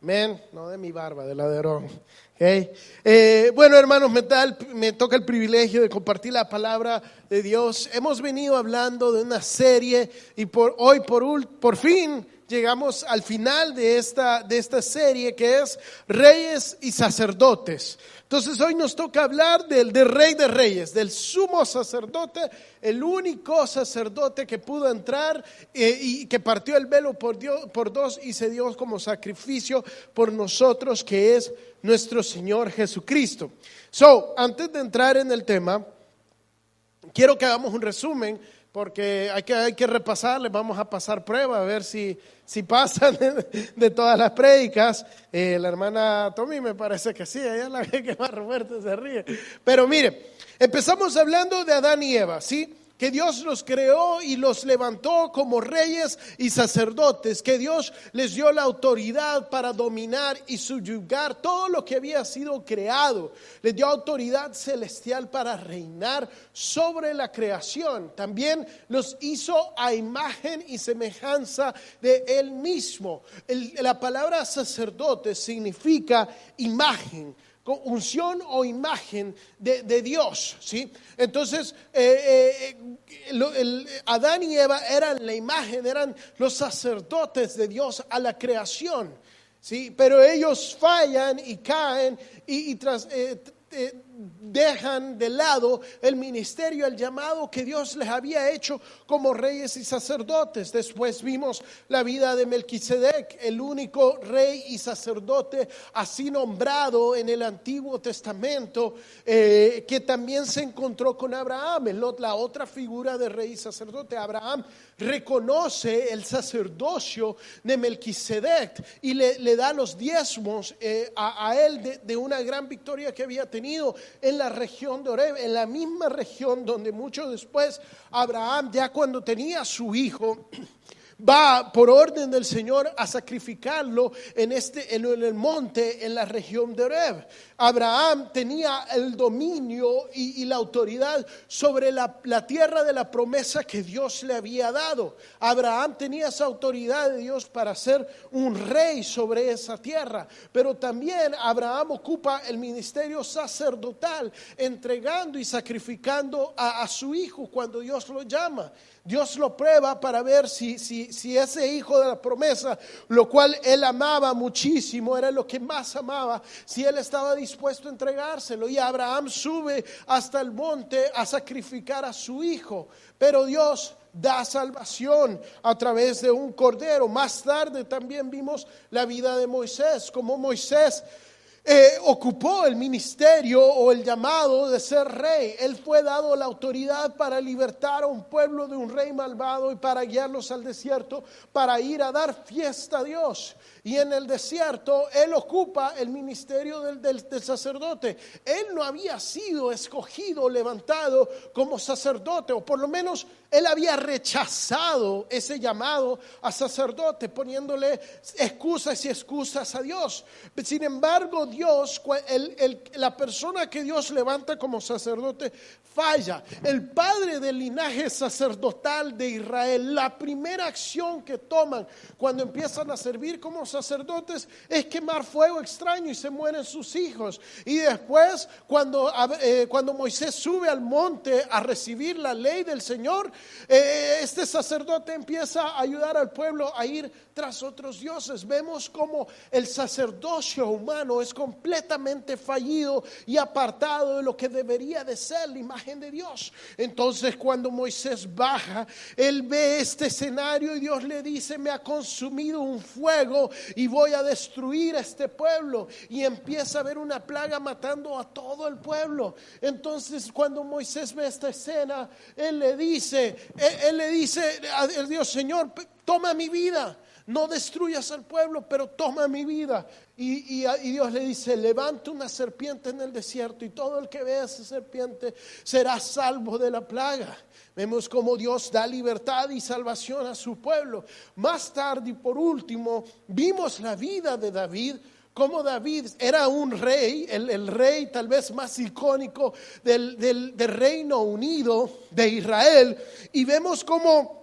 Men, no de mi barba, de la de Aarón. Eh, bueno, hermanos, me, me, toca el privilegio de compartir la palabra de Dios. Hemos venido hablando de una serie y por hoy, por, por fin, llegamos al final de esta, de esta serie que es Reyes y Sacerdotes. Entonces hoy nos toca hablar del, Rey de Reyes, del sumo sacerdote, el único sacerdote que pudo entrar eh, y que partió el velo por, Dios, por dos y se dio como sacrificio por nosotros, que es nuestro Señor Jesucristo. So, antes de entrar en el tema, quiero que hagamos un resumen porque hay que, hay que repasar, les vamos a pasar prueba a ver si, si pasan de, todas las prédicas. Eh, la hermana Tommy me parece que sí, ella es la que más Roberto se ríe. Pero mire, empezamos hablando de Adán y Eva, ¿sí? Que Dios los creó y los levantó como reyes y sacerdotes, que Dios les dio la autoridad para dominar y subyugar todo lo que había sido creado, les dio autoridad celestial para reinar sobre la creación. También los hizo a imagen y semejanza de Él mismo. la palabra sacerdote significa imagen unción o imagen de, Dios, ¿sí? Entonces, eh, eh, Adán y Eva eran la imagen, eran los sacerdotes de Dios a la creación, ¿sí? Pero ellos fallan y caen y, tras, eh, dejan de lado el ministerio, el llamado que Dios les había hecho como reyes y sacerdotes. Después vimos la vida de Melquisedec, el único rey y sacerdote así nombrado en el Antiguo Testamento, eh, que también se encontró con Abraham, la otra figura de rey y sacerdote. Abraham reconoce el sacerdocio de Melquisedec y le, da los diezmos eh, a, él de una gran victoria que había tenido en la región de Oreb, en la misma región donde mucho después Abraham, ya cuando tenía su hijo, va por orden del Señor a sacrificarlo en, este, en el monte en la región de Oreb. Abraham tenía el dominio y, la autoridad sobre la, tierra de la promesa que Dios le había dado. Abraham tenía esa autoridad de Dios para ser un rey sobre esa tierra. Pero también Abraham ocupa el ministerio sacerdotal, entregando y sacrificando a su hijo cuando Dios lo llama. Dios lo prueba para ver si, si, si, ese hijo de la promesa, lo cual él amaba muchísimo, era lo que más amaba, si él estaba dispuesto a entregárselo. Y Abraham sube hasta el monte a sacrificar a su hijo. Pero Dios da salvación a través de un cordero. Más tarde también vimos la vida de Moisés, como Moisés eh, ocupó el ministerio o el llamado de ser rey. Él fue dado la autoridad para libertar a un pueblo de un rey malvado y para guiarlos al desierto, para ir a dar fiesta a Dios. Y en el desierto él ocupa el ministerio del, sacerdote. Él no había sido escogido, levantado como sacerdote, o por lo menos él había rechazado ese llamado a sacerdote, poniéndole excusas y excusas a Dios. Sin embargo, Dios, la persona que Dios levanta como sacerdote, falla. El padre del linaje sacerdotal de Israel, la primera acción que toman cuando empiezan a servir como sacerdotes es quemar fuego extraño y se mueren sus hijos. Y después, cuando, eh, cuando Moisés sube al monte a recibir la ley del Señor, eh, este sacerdote empieza a ayudar al pueblo a ir tras otros dioses. Vemos como el sacerdocio humano es completamente fallido y apartado de lo que debería de ser la imagen de Dios. Entonces cuando Moisés baja, él ve este escenario y Dios le dice, me ha consumido un fuego y voy a destruir a este pueblo. Y empieza a ver una plaga matando a todo el pueblo. Entonces cuando Moisés ve esta escena, él le dice, él, le dice a Dios, Señor, toma mi vida no destruyas al pueblo, pero toma mi vida. Y, Dios le dice, levanta una serpiente en el desierto y todo el que vea esa serpiente será salvo de la plaga. Vemos cómo Dios da libertad y salvación a su pueblo. Más tarde y por último, vimos la vida de David como David era un rey, el, rey tal vez más icónico del, del, del Reino Unido de Israel, y vemos cómo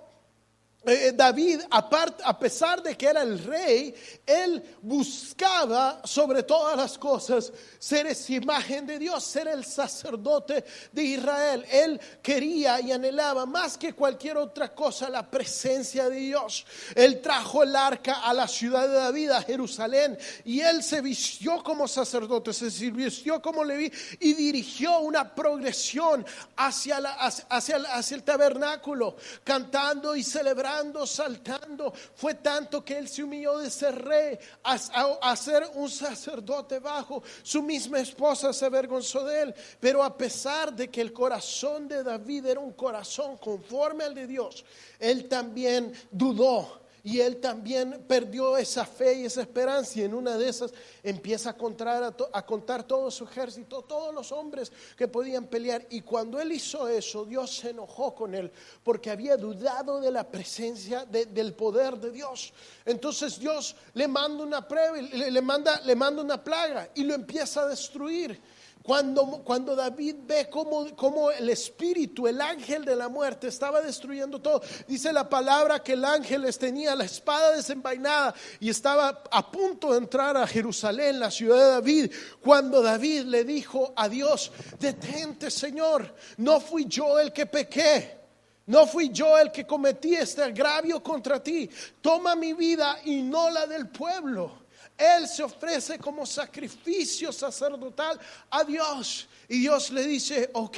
eh, David, a pesar de que era el rey, él buscaba sobre todas las cosas ser esa imagen de Dios, ser el sacerdote de Israel. Él quería y anhelaba más que cualquier otra cosa la presencia de Dios. Él trajo el arca a la ciudad de David, a Jerusalén, y él se vistió como sacerdote, se vistió como Leví y dirigió una progresión hacia el tabernáculo, cantando y celebrando saltando. Fue tanto que él se humilló de ser rey a, ser un sacerdote bajo. Su misma esposa se avergonzó de él. Pero a pesar de que el corazón de David era un corazón conforme al de Dios, él también dudó y él también perdió esa fe y esa esperanza y en una de esas empieza a contar, a, contar todo su ejército, todos los hombres que podían pelear. Y cuando él hizo eso, Dios se enojó con él porque había dudado de la presencia, del poder de Dios. Entonces Dios le manda una prueba, le, manda, le manda una plaga y lo empieza a destruir. Cuando, cuando David ve cómo, el espíritu, el ángel de la muerte estaba destruyendo todo, dice la palabra que el ángel les tenía la espada desenvainada y estaba a punto de entrar a Jerusalén, la ciudad de David, cuando David le dijo a Dios, detente Señor, no fui yo el que pequé. No fui yo el que cometí este agravio contra ti. Toma mi vida y no la del pueblo. Él se ofrece como sacrificio sacerdotal a Dios. Y Dios le dice, ok,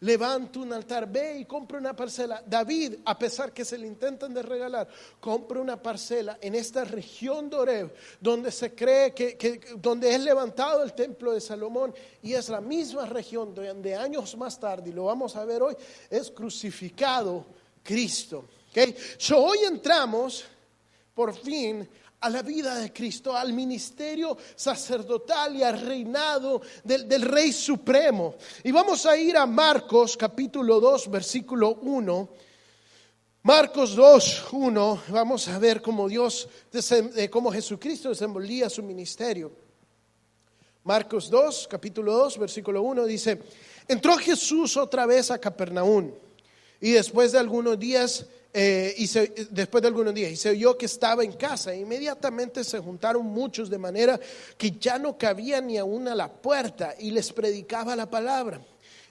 levanta un altar, ve y compra una parcela. David, a pesar que se le intentan de regalar, compra una parcela en esta región de Oreb, donde se cree que, donde es levantado el templo de Salomón, y es la misma región donde años más tarde, y lo vamos a ver hoy, es crucificado Cristo. Okay? So, hoy entramos por fin a la vida de Cristo, al ministerio sacerdotal y al reinado del, Rey Supremo. Y vamos a ir a Marcos capítulo 2, versículo 1. Marcos 2, 1, vamos a ver cómo Dios, eh, cómo Jesucristo desenvolvía su ministerio. Marcos 2, capítulo 2, versículo 1 dice, entró Jesús otra vez a Capernaum y después de algunos días eh, y después de algunos días, y se oyó que estaba en casa. Inmediatamente se juntaron muchos de manera que ya no cabía ni aún a la puerta y les predicaba la palabra.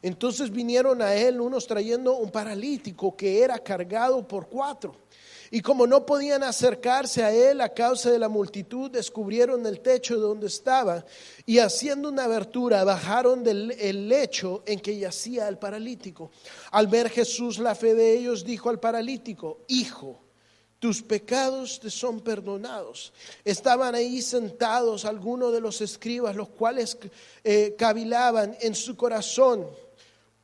Entonces vinieron a él unos trayendo un paralítico que era cargado por cuatro y como no podían acercarse a él a causa de la multitud, descubrieron el techo de donde estaba y haciendo una abertura bajaron del lecho en que yacía el paralítico. Al ver Jesús la fe de ellos, dijo al paralítico, Hijo, tus pecados te son perdonados. Estaban ahí sentados algunos de los escribas, los cuales eh, cavilaban en su corazón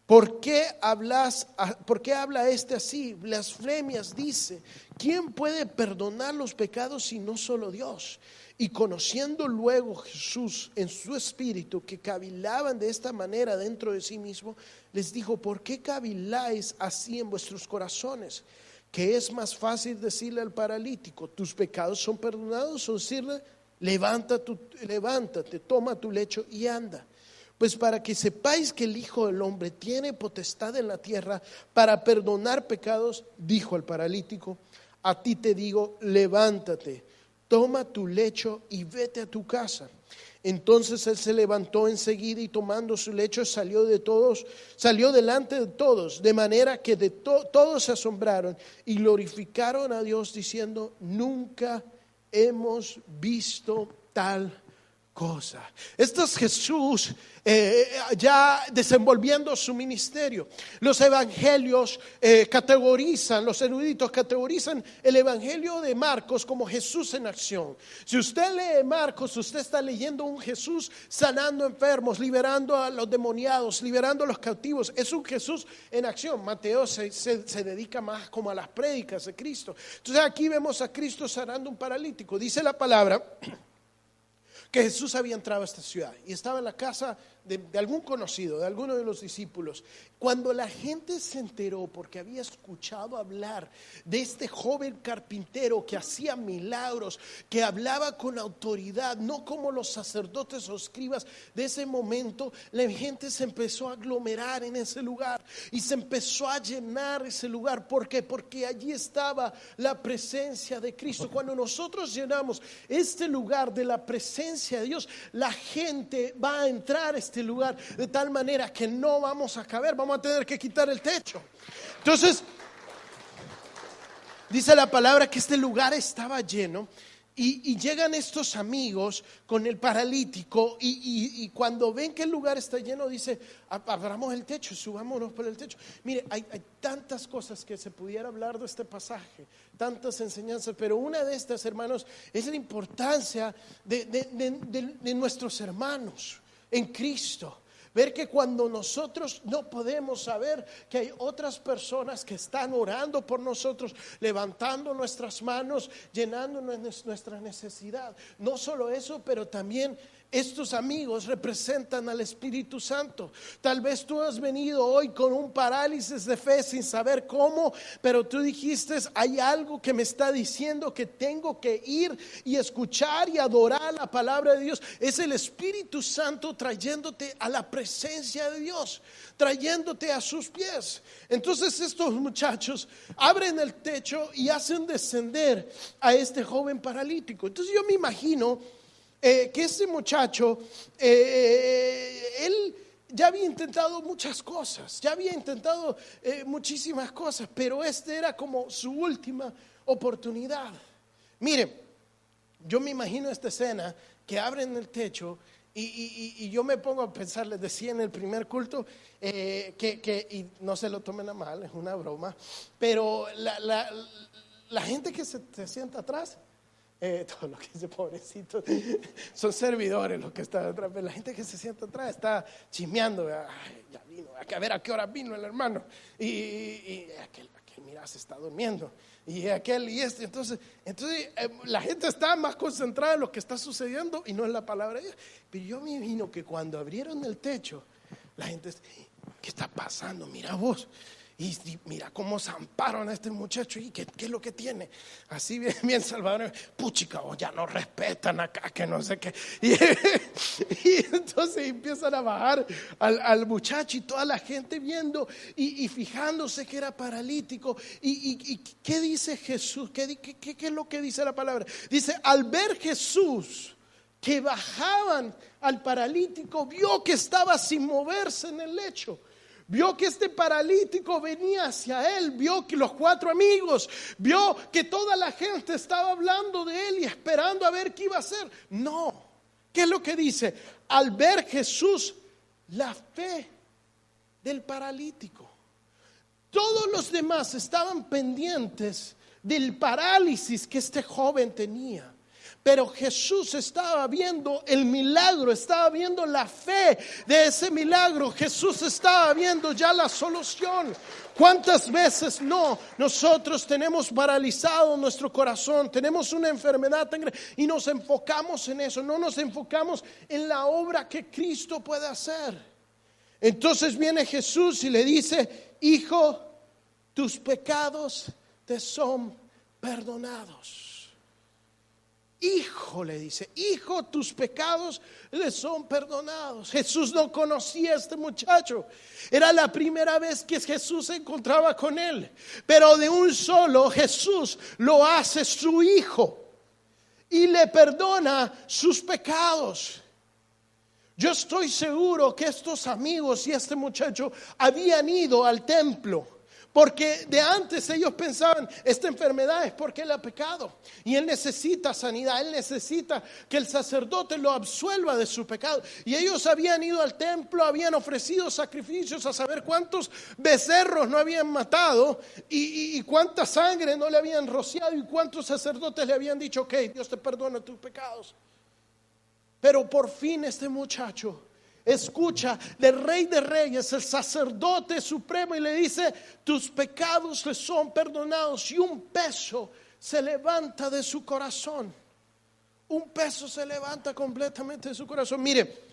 ¿Por qué, hablas, ¿Por qué habla este así? Blasfemias dice, ¿quién puede perdonar los pecados si no solo Dios? Y conociendo luego Jesús en su espíritu que cavilaban de esta manera dentro de sí mismo, les dijo, ¿por qué caviláis así en vuestros corazones? Que es más fácil decirle al paralítico, tus pecados son perdonados o decirle, levántate, levántate, toma tu lecho y anda. Pues para que sepáis que el Hijo del Hombre tiene potestad en la tierra para perdonar pecados, dijo al paralítico, a ti te digo, levántate, toma tu lecho y vete a tu casa. Entonces él se levantó enseguida y tomando su lecho salió de todos, salió delante de todos, de manera que de todos se asombraron y glorificaron a Dios diciendo, nunca hemos visto tal cosa. Esto es Jesús eh, ya desenvolviendo su ministerio. Los evangelios eh, categorizan, los eruditos categorizan el evangelio de Marcos como Jesús en acción. Si usted lee Marcos, usted está leyendo un Jesús sanando enfermos, liberando a los demoniados, liberando a los cautivos. Es un Jesús en acción. Mateo se, se dedica más como a las prédicas de Cristo. Entonces aquí vemos a Cristo sanando un paralítico. Dice la palabra que Jesús había entrado a esta ciudad. Y estaba en la casa de, algún conocido, de alguno de los discípulos. Cuando la gente se enteró, porque había escuchado hablar de este joven carpintero que hacía milagros, que hablaba con autoridad, no como los sacerdotes o escribas de ese momento, la gente se empezó a aglomerar en ese lugar y se empezó a llenar ese lugar. ¿Por qué? Porque allí estaba la presencia de Cristo. Cuando nosotros llenamos este lugar de la presencia de Dios, la gente va a entrar. Este este lugar de tal manera que no vamos a caber, vamos a tener que quitar el techo. Entonces, dice la palabra que este lugar estaba lleno y, llegan estos amigos con el paralítico y, cuando ven que el lugar está lleno, dice, abramos el techo, subámonos por el techo. Mire, hay, tantas cosas que se pudiera hablar de este pasaje, tantas enseñanzas, pero una de estas, hermanos, es la importancia de nuestros hermanos en Cristo. Ver que cuando nosotros no podemos saber que hay otras personas que están orando por nosotros, levantando nuestras manos, llenando nuestra necesidad. No solo eso, pero también estos amigos representan al Espíritu Santo. Tal vez tú has venido hoy con un parálisis de fe sin saber cómo, pero tú dijiste, hay algo que me está diciendo que tengo que ir y escuchar y adorar la palabra de Dios. Es el Espíritu Santo trayéndote a la presencia de Dios, trayéndote a sus pies. Entonces estos muchachos abren el techo y hacen descender a este joven paralítico. Entonces yo me imagino eh, que ese muchacho, eh, él ya había intentado muchas cosas, ya había intentado eh, muchísimas cosas, pero este era como su última oportunidad. Mire, yo me imagino esta escena que abren el techo y, yo me pongo a pensar, les decía en el primer culto, que, y no se lo tomen a mal, es una broma, pero la, gente que se sienta atrás, eh, todo lo que dice pobrecito, son servidores los que están atrás, la gente que se sienta atrás está chismeando, ya vino, a ver a qué hora vino el hermano, y, aquel, aquel, mira, se está durmiendo, y aquel y este, entonces, entonces eh, la gente está más concentrada en lo que está sucediendo y no en la palabra de Dios, pero yo me imagino que cuando abrieron el techo, la gente, ¿qué está pasando? Mira vos. Y, mira cómo zamparon a este muchacho y qué, es lo que tiene. Así bien, bien Salvador, puchica, oh, ya no respetan acá, que no sé qué. Y, entonces empiezan a bajar al, muchacho y toda la gente viendo y, fijándose que era paralítico. ¿Y, qué dice Jesús? ¿Qué, qué es lo que dice la palabra? Dice, al ver Jesús que bajaban al paralítico, vio que estaba sin moverse en el lecho vio que este paralítico venía hacia él, vio que los cuatro amigos, vio que toda la gente estaba hablando de él y esperando a ver qué iba a hacer. No, ¿qué es lo que dice? Al ver Jesús, la fe del paralítico. Todos los demás estaban pendientes del parálisis que este joven tenía. Pero Jesús estaba viendo el milagro, estaba viendo la fe de ese milagro. Jesús estaba viendo ya la solución. ¿Cuántas veces no nosotros tenemos paralizado nuestro corazón, tenemos una enfermedad tan grande y nos enfocamos en eso, no nos enfocamos en la obra que Cristo puede hacer? Entonces viene Jesús y le dice, hijo, tus pecados te son perdonados. Hijo, le dice, hijo, tus pecados le son perdonados. Jesús no conocía a este muchacho. Era la primera vez que Jesús se encontraba con él. Pero de un solo Jesús lo hace su hijo y le perdona sus pecados. Yo estoy seguro que estos amigos y este muchacho habían ido al templo Porque de antes ellos pensaban, esta enfermedad es porque él ha pecado. Y él necesita sanidad, él necesita que el sacerdote lo absuelva de su pecado. Y ellos habían ido al templo, habían ofrecido sacrificios a saber cuántos becerros no habían matado y, cuánta sangre no le habían rociado y cuántos sacerdotes le habían dicho, ok, Dios te perdona tus pecados. Pero por fin este muchacho escucha del rey de reyes, el sacerdote supremo, y le dice, tus pecados le son perdonados y un peso se levanta de su corazón. Un peso se levanta completamente de su corazón. Mire,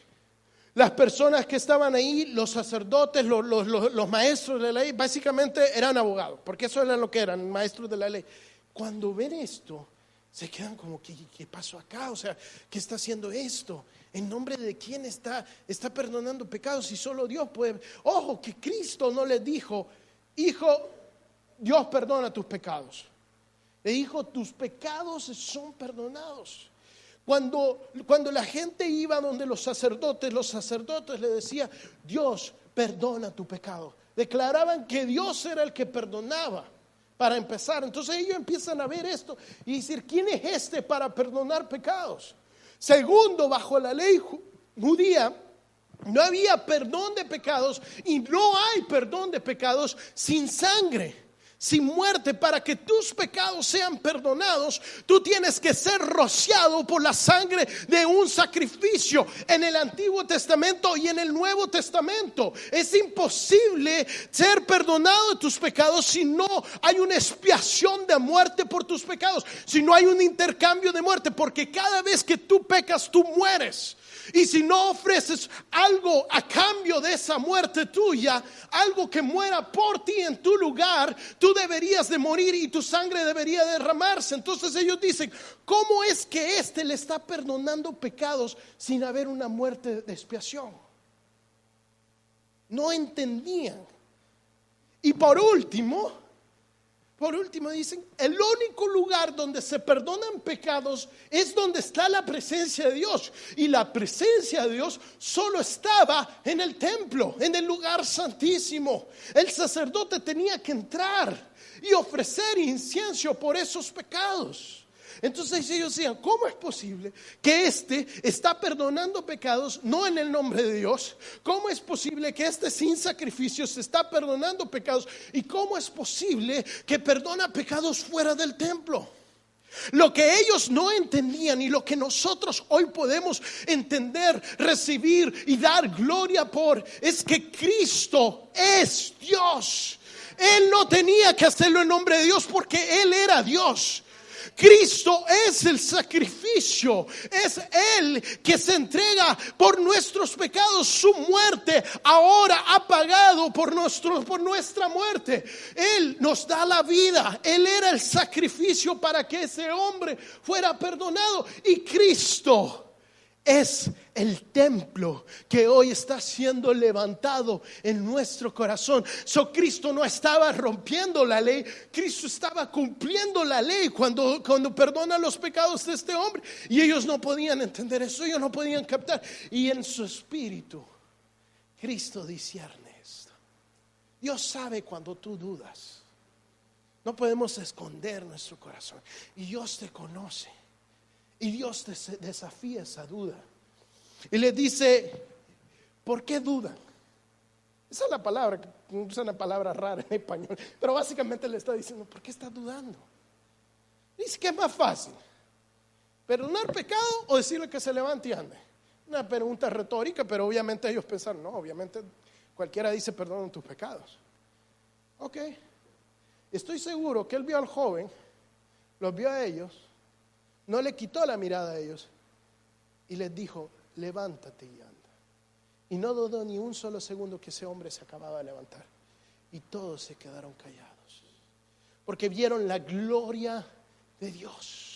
las personas que estaban ahí, los sacerdotes, los, maestros de la ley, básicamente eran abogados, porque eso era lo que eran, maestros de la ley. Cuando ven esto, se quedan como, ¿qué, qué pasó acá? O sea, ¿qué está haciendo esto? ¿En nombre de quién está, está perdonando pecados? Y solo Dios puede. Ojo, que Cristo no le dijo, hijo, Dios perdona tus pecados. Le dijo, tus pecados son perdonados. Cuando, cuando la gente iba donde los sacerdotes, los sacerdotes le decían, Dios perdona tu pecado. Declaraban que Dios era el que perdonaba para empezar. Entonces ellos empiezan a ver esto y decir, ¿quién es este para perdonar pecados? Segundo, bajo la ley judía, no había perdón de pecados y no hay perdón de pecados sin sangre sin muerte, para que tus pecados sean perdonados, tú tienes que ser rociado por la sangre de un sacrificio en el Antiguo Testamento y en el Nuevo Testamento. Es imposible ser perdonado de tus pecados si no hay una expiación de muerte por tus pecados, si no hay un intercambio de muerte, porque cada vez que tú pecas, tú mueres. Y si no ofreces algo a cambio de esa muerte tuya, algo que muera por ti en tu lugar, tú deberías de morir y tu sangre debería derramarse. Entonces ellos dicen, ¿cómo es que éste le está perdonando pecados sin haber una muerte de expiación? No entendían. Y por último, por último dicen, el único lugar donde se perdonan pecados es donde está la presencia de Dios. Y la presencia de Dios solo estaba en el templo, en el lugar santísimo. El sacerdote tenía que entrar y ofrecer incienso por esos pecados. Entonces ellos decían, ¿cómo es posible que éste está perdonando pecados no en el nombre de Dios? ¿Cómo es posible que éste sin sacrificios está perdonando pecados? ¿Y cómo es posible que perdona pecados fuera del templo? Lo que ellos no entendían y lo que nosotros hoy podemos entender, recibir y dar gloria por es que Cristo es Dios. Él no tenía que hacerlo en nombre de Dios porque Él era Dios. Cristo es el sacrificio, es Él que se entrega por nuestros pecados, su muerte ahora ha pagado por, por nuestra muerte. Él nos da la vida, Él era el sacrificio para que ese hombre fuera perdonado. Y Cristo es el templo que hoy está siendo levantado en nuestro corazón. So Cristo no estaba rompiendo la ley, Cristo estaba cumpliendo la ley cuando, cuando perdona los pecados de este hombre. Y ellos no podían entender eso, ellos no podían captar. Y en su espíritu, Cristo discierne esto. Dios sabe cuando tú dudas. No podemos esconder nuestro corazón. Y Dios te conoce. Y Dios desafía esa duda. Y le dice, ¿por qué dudan? Esa es la palabra, es una palabra rara en español, pero básicamente le está diciendo, ¿por qué está dudando? Dice que es más fácil, perdonar pecado o decirle que se levante y ande. Una pregunta retórica, pero obviamente ellos pensaron, no, obviamente cualquiera dice perdona tus pecados. Ok, estoy seguro que él vio al joven, los vio a ellos, no le quitó la mirada a ellos y les dijo, levántate y anda. Y no dudó ni un solo segundo que ese hombre se acababa de levantar. Y todos se quedaron callados, porque vieron la gloria de Dios.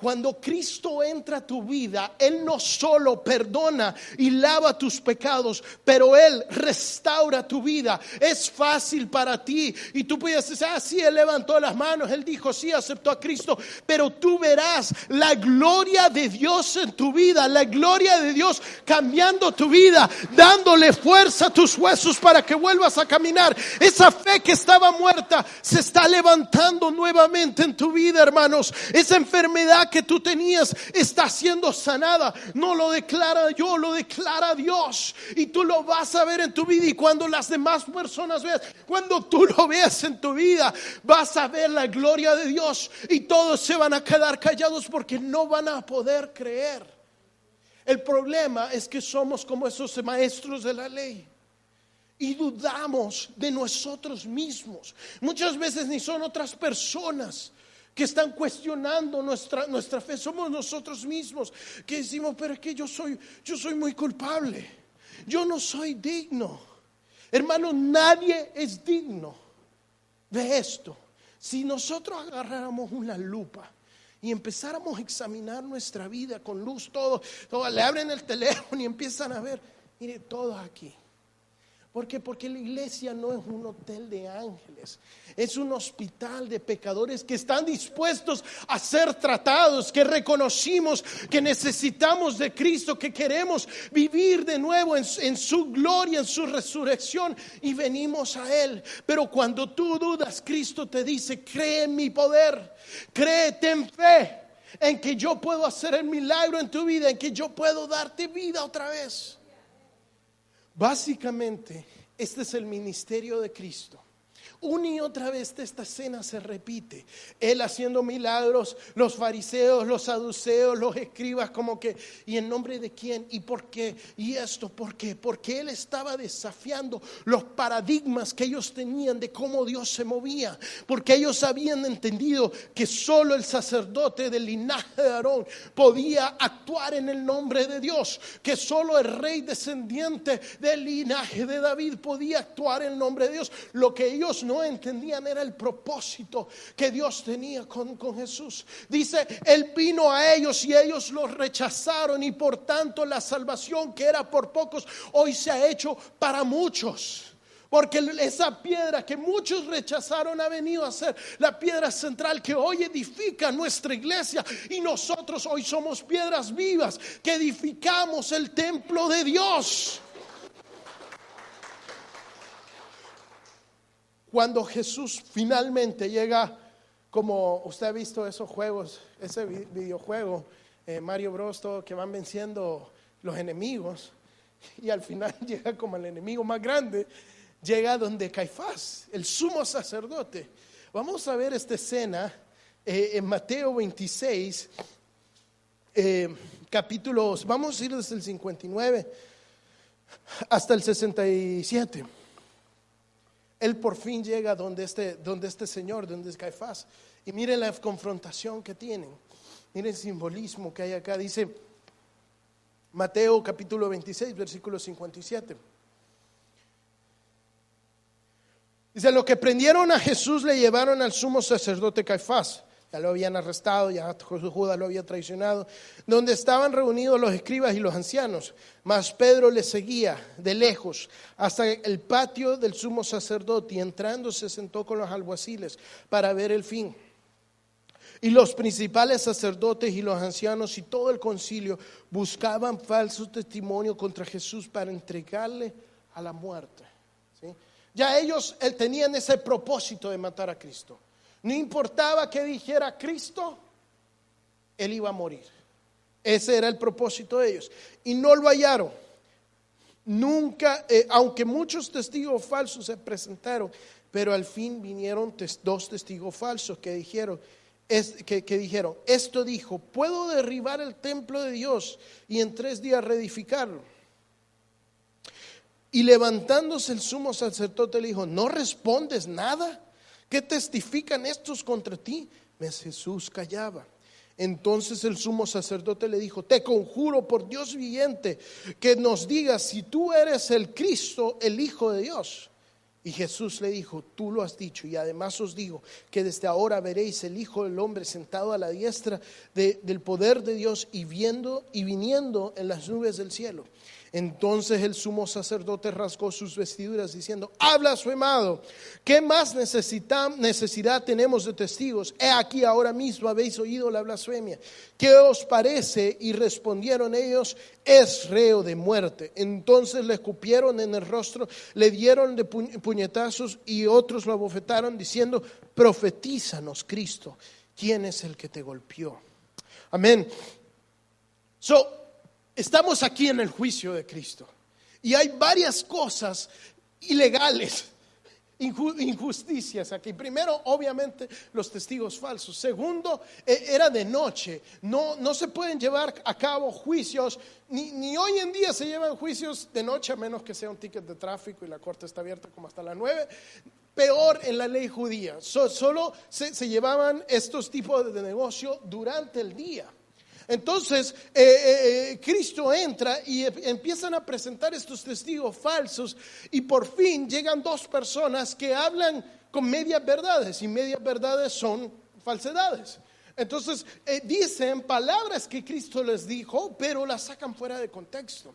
Cuando Cristo entra a tu vida, Él no solo perdona y lava tus pecados, pero Él restaura tu vida. Es fácil para ti. Y tú puedes decir, ah, sí, Él levantó las manos, Él dijo, sí, aceptó a Cristo. Pero tú verás la gloria de Dios en tu vida, la gloria de Dios cambiando tu vida, dándole fuerza a tus huesos para que vuelvas a caminar. Esa fe que estaba muerta se está levantando nuevamente en tu vida, hermanos. Esa enfermedad que tú tenías está siendo sanada. No lo declara yo, lo declara Dios. Y tú lo vas a ver en tu vida. Y cuando las demás personas veas, cuando tú lo veas en tu vida, vas a ver la gloria de Dios. Y todos se van a quedar callados porque no van a poder creer. El problema es que somos como esos maestros de la ley y dudamos de nosotros mismos. Muchas veces ni son otras personas, que están cuestionando nuestra, nuestra fe. Somos nosotros mismos que decimos, pero es que yo soy, yo soy muy culpable. Yo no soy digno. Hermano, nadie es digno de esto. Si nosotros agarráramos una lupa y empezáramos a examinar nuestra vida con luz, todo, todo le abren el teléfono y empiezan a ver, mire, todo aquí. ¿Por qué? Porque la iglesia no es un hotel de ángeles, es un hospital de pecadores que están dispuestos a ser tratados, que reconocimos que necesitamos de Cristo, que queremos vivir de nuevo en, en su gloria, en su resurrección y venimos a Él. Pero cuando tú dudas, Cristo te dice, cree en mi poder, créete en fe en que yo puedo hacer el milagro en tu vida, en que yo puedo darte vida otra vez. Básicamente, este es el ministerio de Cristo. Una y otra vez esta escena se repite. Él haciendo milagros, los fariseos, los saduceos, los escribas, como que, ¿y en nombre de quién? ¿Y por qué? ¿Y esto por qué? Porque él estaba desafiando los paradigmas que ellos tenían de cómo Dios se movía. Porque ellos habían entendido que solo el sacerdote del linaje de Aarón podía actuar en el nombre de Dios. Que solo el rey descendiente del linaje de David podía actuar en el nombre de Dios. Lo que ellos no entendían era el propósito que Dios tenía con, con Jesús. Dice, Él vino a ellos y ellos lo rechazaron y por tanto la salvación que era por pocos hoy se ha hecho para muchos. Porque esa piedra que muchos rechazaron ha venido a ser la piedra central que hoy edifica nuestra iglesia. Y nosotros hoy somos piedras vivas que edificamos el templo de Dios. Cuando Jesús finalmente llega, como usted ha visto esos juegos, ese videojuego, eh, Mario Bros, que van venciendo los enemigos, y al final llega como el enemigo más grande, llega donde Caifás, el sumo sacerdote. Vamos a ver esta escena eh, en Mateo 26, eh, capítulos, vamos a ir desde el 59 hasta el 67 él por fin llega donde este, donde este señor, donde es Caifás. Y miren la confrontación que tienen. Miren el simbolismo que hay acá. Dice Mateo capítulo 26, versículo 57. Dice, lo que prendieron a Jesús le llevaron al sumo sacerdote Caifás ya lo habían arrestado, ya Judas lo había traicionado, donde estaban reunidos los escribas y los ancianos. Mas Pedro le seguía de lejos hasta el patio del sumo sacerdote y entrando se sentó con los alguaciles para ver el fin. Y los principales sacerdotes y los ancianos y todo el concilio buscaban falso testimonio contra Jesús para entregarle a la muerte. Ya ellos tenían ese propósito de matar a Cristo. No importaba que dijera Cristo, él iba a morir. Ese era el propósito de ellos. Y no lo hallaron. Nunca, eh, aunque muchos testigos falsos se presentaron, pero al fin vinieron dos testigos falsos que dijeron, que, que, dijeron, esto dijo, puedo derribar el templo de Dios y en tres días reedificarlo. Y levantándose el sumo sacerdote le dijo, ¿no respondes nada? ¿Qué testifican estos contra ti? Mas Jesús callaba. Entonces el sumo sacerdote le dijo, te conjuro por Dios viviente que nos digas si tú eres el Cristo, el Hijo de Dios. Y Jesús le dijo, tú lo has dicho, y además os digo que desde ahora veréis el Hijo del Hombre sentado a la diestra del poder de Dios y viendo y viniendo en las nubes del cielo. Entonces el sumo sacerdote rasgó sus vestiduras diciendo, ha blasfemado, ¿qué más necesidad tenemos de testigos? He aquí ahora mismo habéis oído la blasfemia. ¿Qué os parece? Y respondieron ellos, es reo de muerte. Entonces le escupieron en el rostro, le dieron de puñetazos y otros lo abofetaron diciendo, profetízanos Cristo, ¿quién es el que te golpeó? Amén. So, Estamos aquí en el juicio de Cristo y hay varias cosas ilegales, injusticias aquí. Primero, obviamente, los testigos falsos. Segundo, e, era de noche. No, no se pueden llevar a cabo juicios, ni, ni, hoy en día se llevan juicios de noche, a menos que sea un ticket de tráfico y la corte está abierta como hasta las nueve. Peor en la ley judía. solo se, se llevaban estos tipos de negocio durante el día. Entonces, eh, eh, eh, Cristo entra y empiezan a presentar estos testigos falsos y por fin llegan dos personas que hablan con medias verdades y medias verdades son falsedades. Entonces, dicen palabras que Cristo les dijo, pero las sacan fuera de contexto.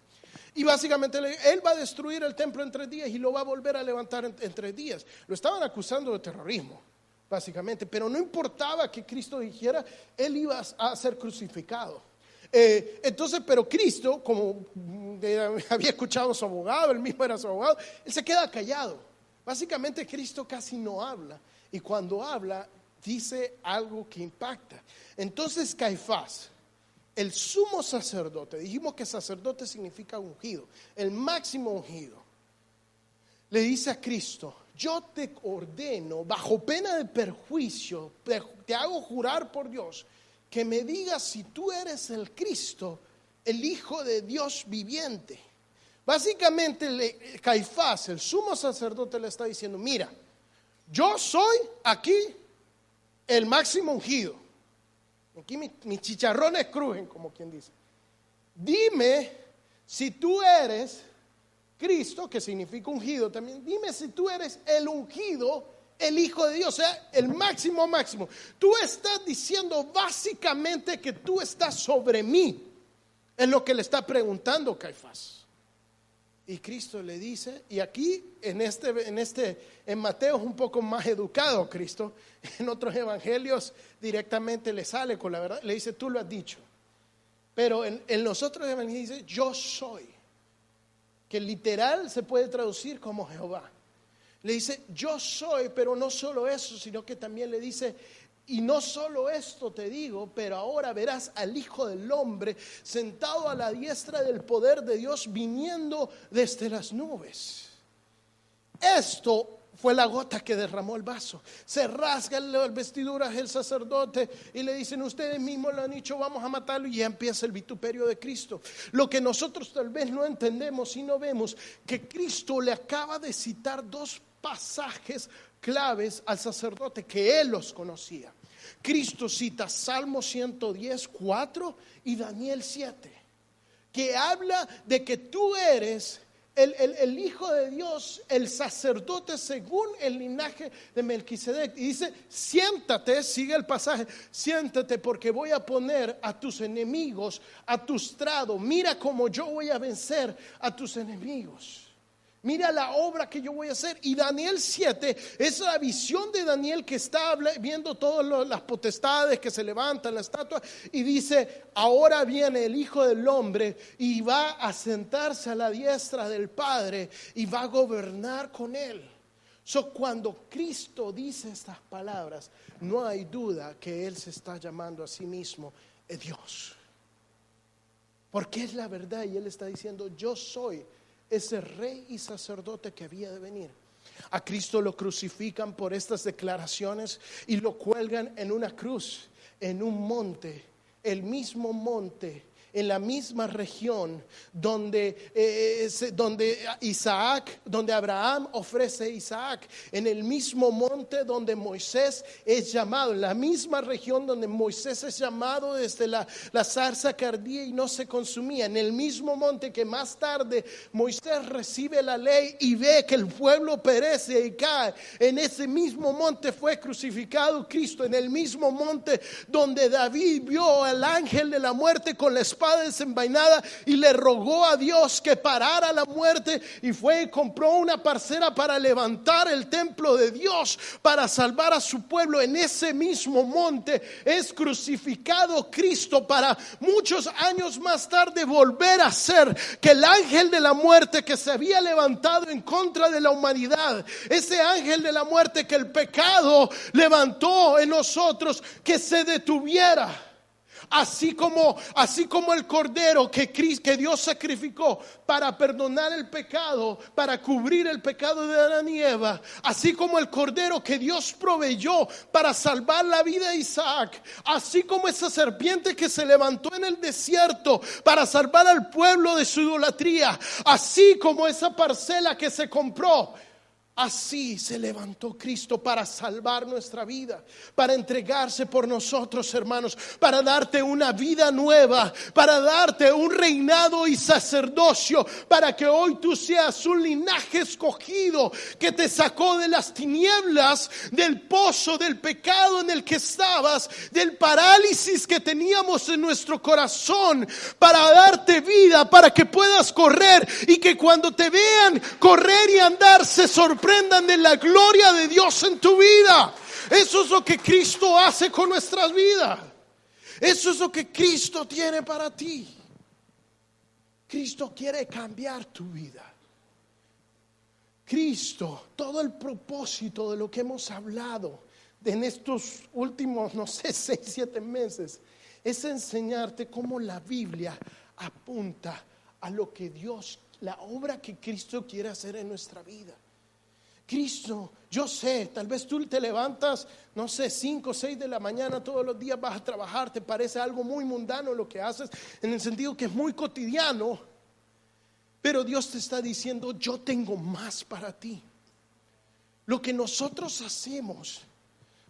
Y básicamente él va a destruir el templo en tres días y lo va a volver a levantar en tres días. Lo estaban acusando de terrorismo básicamente, pero no importaba que Cristo dijera, él iba a ser crucificado. Eh, entonces, pero Cristo, como había escuchado a su abogado, él mismo era su abogado, él se queda callado. Básicamente Cristo casi no habla y cuando habla dice algo que impacta. Entonces Caifás, el sumo sacerdote, dijimos que sacerdote significa ungido, el máximo ungido, le dice a Cristo, yo te ordeno, bajo pena de perjuicio, te hago jurar por Dios, que me digas si tú eres el Cristo, el Hijo de Dios viviente. Básicamente Caifás, el sumo sacerdote, le está diciendo, mira, yo soy aquí el máximo ungido. Aquí mis chicharrones crujen, como quien dice. Dime si tú eres Cristo, que significa ungido también, dime si tú eres el ungido, el Hijo de Dios, o sea, el máximo máximo. Tú estás diciendo básicamente que tú estás sobre mí, es lo que le está preguntando Caifás. Y Cristo le dice, y aquí en este, en este, en Mateo es un poco más educado Cristo, en otros evangelios directamente le sale con la verdad, le dice, tú lo has dicho. Pero en, en los otros evangelios dice, yo soy que literal se puede traducir como Jehová. Le dice, yo soy, pero no solo eso, sino que también le dice, y no solo esto te digo, pero ahora verás al Hijo del Hombre sentado a la diestra del poder de Dios viniendo desde las nubes. Esto fue la gota que derramó el vaso. Se rasga las vestiduras el sacerdote y le dicen, ustedes mismos lo han dicho, vamos a matarlo y ya empieza el vituperio de Cristo. Lo que nosotros tal vez no entendemos y no vemos, que Cristo le acaba de citar dos pasajes claves al sacerdote que él los conocía. Cristo cita Salmo 110, 4 y Daniel 7, que habla de que tú eres el, Hijo de Dios, el sacerdote según el linaje de Melquisedec. Y dice, siéntate, sigue el pasaje, siéntate porque voy a poner a tus enemigos a tu estrado. Mira cómo yo voy a vencer a tus enemigos. Mira la obra que yo voy a hacer. Y Daniel 7 es la visión de Daniel que está viendo todas las potestades que se levantan, la estatua, y dice, ahora viene el Hijo del Hombre y va a sentarse a la diestra del Padre y va a gobernar con él. So, cuando Cristo dice estas palabras, no hay duda que Él se está llamando a sí mismo Dios. Porque es la verdad y Él está diciendo, yo soy ese rey y sacerdote que había de venir. A Cristo lo crucifican por estas declaraciones y lo cuelgan en una cruz, en un monte, el mismo monte en la misma región donde, eh, donde Isaac, donde Abraham ofrece Isaac, en el mismo monte donde Moisés es llamado, en la misma región donde Moisés es llamado desde la, la zarza que ardía y no se consumía, en el mismo monte que más tarde Moisés recibe la ley y ve que el pueblo perece y cae, en ese mismo monte fue crucificado Cristo, en el mismo monte donde David vio al ángel de la muerte con la espada desenvainada y le rogó a Dios que parara la muerte y fue y compró una parcela para levantar el templo de Dios, para salvar a su pueblo. En ese mismo monte es crucificado Cristo para muchos años más tarde volver a ser que el ángel de la muerte que se había levantado en contra de la humanidad, ese ángel de la muerte que el pecado levantó en nosotros, que se detuviera así como, así como el cordero que, que Dios sacrificó para perdonar el pecado, para cubrir el pecado de Adán y Eva, así como el cordero que Dios proveyó para salvar la vida de Isaac, así como esa serpiente que se levantó en el desierto para salvar al pueblo de su idolatría, así como esa parcela que se compró Así se levantó Cristo para salvar nuestra vida, para entregarse por nosotros, hermanos, para darte una vida nueva, para darte un reinado y sacerdocio, para que hoy tú seas un linaje escogido que te sacó de las tinieblas, del pozo, del pecado en el que estabas, del parálisis que teníamos en nuestro corazón, para darte vida, para que puedas correr y que cuando te vean correr y andar se sorprendan Aprendan de la gloria de Dios en tu vida. Eso es lo que Cristo hace con nuestras vidas. Eso es lo que Cristo tiene para ti. Cristo quiere cambiar tu vida. Cristo, todo el propósito de lo que hemos hablado en estos últimos, no sé, seis, siete meses, es enseñarte cómo la Biblia apunta a lo que Dios, la obra que Cristo quiere hacer en nuestra vida. Cristo, yo sé, tal vez tú te levantas, no sé, 5 o 6 de la mañana todos los días vas a trabajar, te parece algo muy mundano lo que haces, en el sentido que es muy cotidiano, pero Dios te está diciendo, yo tengo más para ti. Lo que nosotros hacemos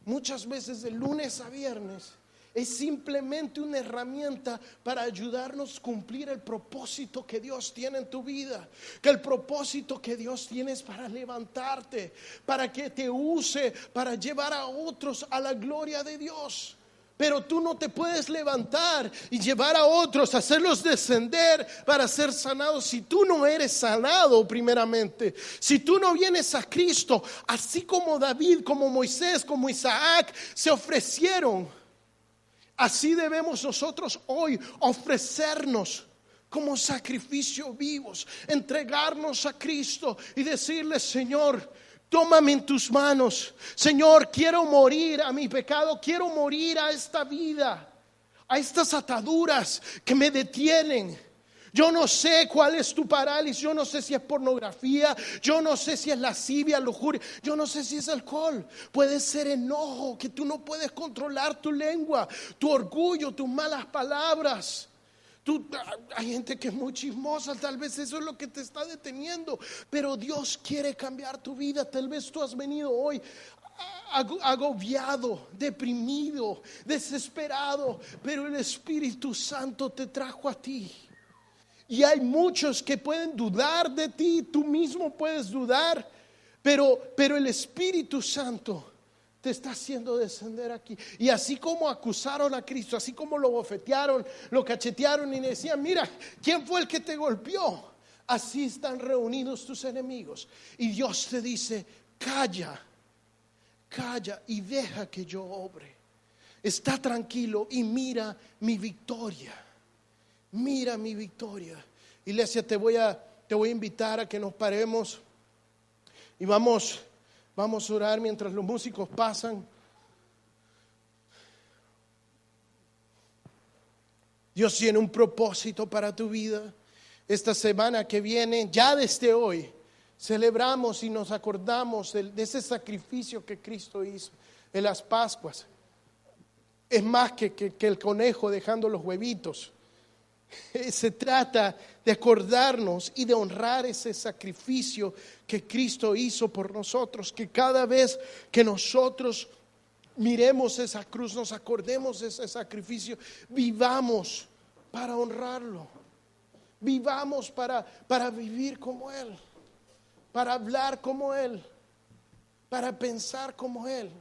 muchas veces de lunes a viernes es simplemente una herramienta para ayudarnos a cumplir el propósito que Dios tiene en tu vida. Que el propósito que Dios tiene es para levantarte, para que te use, para llevar a otros a la gloria de Dios. Pero tú no te puedes levantar y llevar a otros, hacerlos descender para ser sanados si tú no eres sanado primeramente. Si tú no vienes a Cristo, así como David, como Moisés, como Isaac, se ofrecieron Así debemos nosotros hoy ofrecernos como sacrificio vivos, entregarnos a Cristo y decirle, Señor, tómame en tus manos. Señor, quiero morir a mi pecado, quiero morir a esta vida, a estas ataduras que me detienen. Yo no sé cuál es tu parálisis, yo no sé si es pornografía, yo no sé si es lascivia, lujuria, yo no sé si es alcohol. Puede ser enojo, que tú no puedes controlar tu lengua, tu orgullo, tus malas palabras. hay gente que es muy chismosa, tal vez eso es lo que te está deteniendo, pero Dios quiere cambiar tu vida. Tal vez tú has venido hoy agobiado, deprimido, desesperado, pero el Espíritu Santo te trajo a ti y hay muchos que pueden dudar de ti, tú mismo puedes dudar, pero, pero el Espíritu Santo te está haciendo descender aquí. Y así como acusaron a Cristo, así como lo bofetearon, lo cachetearon y decían, mira, ¿quién fue el que te golpeó? Así están reunidos tus enemigos. Y Dios te dice, calla, calla y deja que yo obre. Está tranquilo y mira mi victoria mira mi victoria. Iglesia, te voy a, te voy a invitar a que nos paremos y vamos, vamos a orar mientras los músicos pasan. Dios tiene un propósito para tu vida. Esta semana que viene, ya desde hoy, celebramos y nos acordamos de, ese sacrificio que Cristo hizo en las Pascuas. Es más que, que el conejo dejando los huevitos. Eh, Se trata de acordarnos y de honrar ese sacrificio que Cristo hizo por nosotros, que cada vez que nosotros miremos esa cruz, nos acordemos de ese sacrificio, vivamos para honrarlo, vivamos para, para vivir como Él, para hablar como Él, para pensar como Él.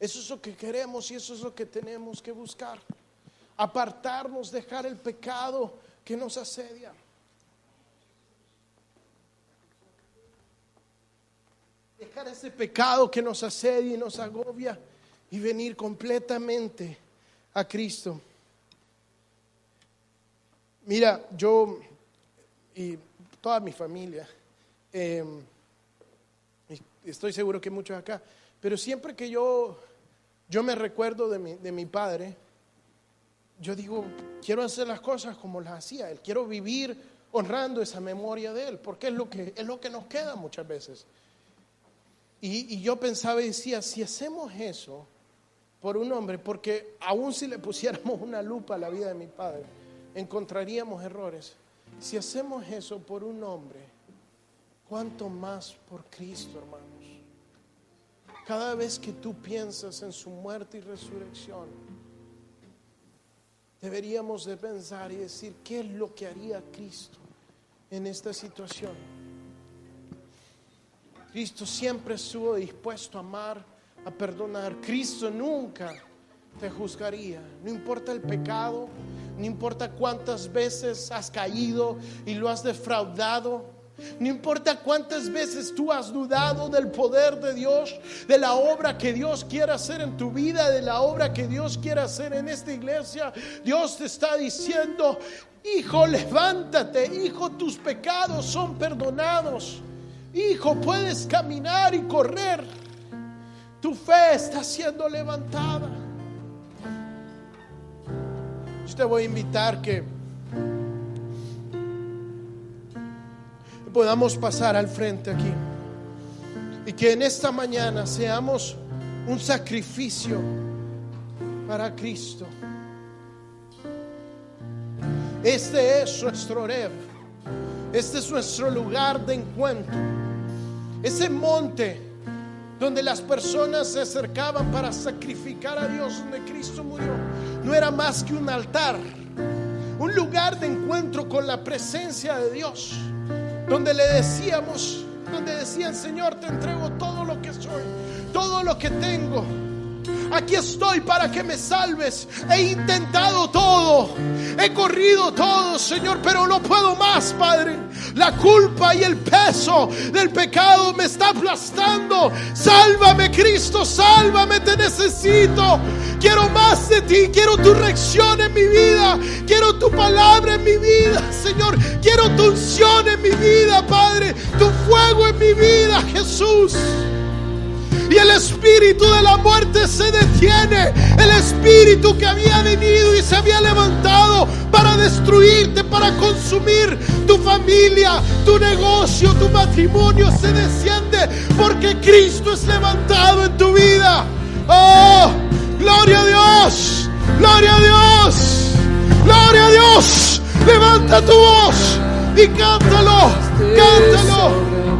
Eso es lo que queremos y eso es lo que tenemos que buscar. Apartarnos, dejar el pecado que nos asedia. Dejar ese pecado que nos asedia y nos agobia y venir completamente a Cristo. Mira, yo y toda mi familia, y estoy seguro que muchos acá, pero siempre que yo, yo me recuerdo de mi, de mi padre, yo digo, quiero hacer las cosas como las hacía él, quiero vivir honrando esa memoria de él, porque es lo que, es lo que nos queda muchas veces. Y, yo pensaba y decía, si hacemos eso por un hombre, porque aún si le pusiéramos una lupa a la vida de mi padre, encontraríamos errores. Si hacemos eso por un hombre, ¿cuánto más por Cristo, hermanos? Cada vez que tú piensas en su muerte y resurrección, deberíamos de pensar y decir, ¿qué es lo que haría Cristo en esta situación? Cristo siempre estuvo dispuesto a amar, a perdonar. Cristo nunca te juzgaría. No importa el pecado, no importa cuántas veces has caído y lo has defraudado. No importa cuántas veces tú has dudado del poder de Dios, de la obra que Dios quiere hacer en tu vida, de la obra que Dios quiere hacer en esta iglesia. Dios te está diciendo, hijo, levántate, hijo, tus pecados son perdonados. Hijo, puedes caminar y correr. Tu fe está siendo levantada. Yo te voy a invitar que podamos pasar al frente aquí y que en esta mañana seamos un sacrificio para Cristo. Este es nuestro Oreb. Este es nuestro lugar de encuentro. Ese monte donde las personas se acercaban para sacrificar a Dios, donde Cristo murió, no era más que un altar, un lugar de encuentro con la presencia de Dios, donde le decíamos, donde decían, Señor, te entrego todo lo que soy, todo lo que tengo. Aquí estoy para que me salves. He intentado todo. He corrido todo, Señor, pero no puedo más, Padre. La culpa y el peso del pecado me está aplastando. Sálvame, Cristo, sálvame, te necesito. Quiero más de ti, quiero tu reacción en mi vida. Quiero tu palabra en mi vida, Señor. Quiero tu unción en mi vida, Padre. Tu fuego en mi vida, Jesús y el espíritu de la muerte se detiene. El espíritu que había venido y se había levantado para destruirte, para consumir tu familia, tu negocio, tu matrimonio se desciende porque Cristo es levantado en tu vida. Oh, gloria a Dios, gloria a Dios, gloria a Dios. Levanta tu voz y cántalo, cántalo.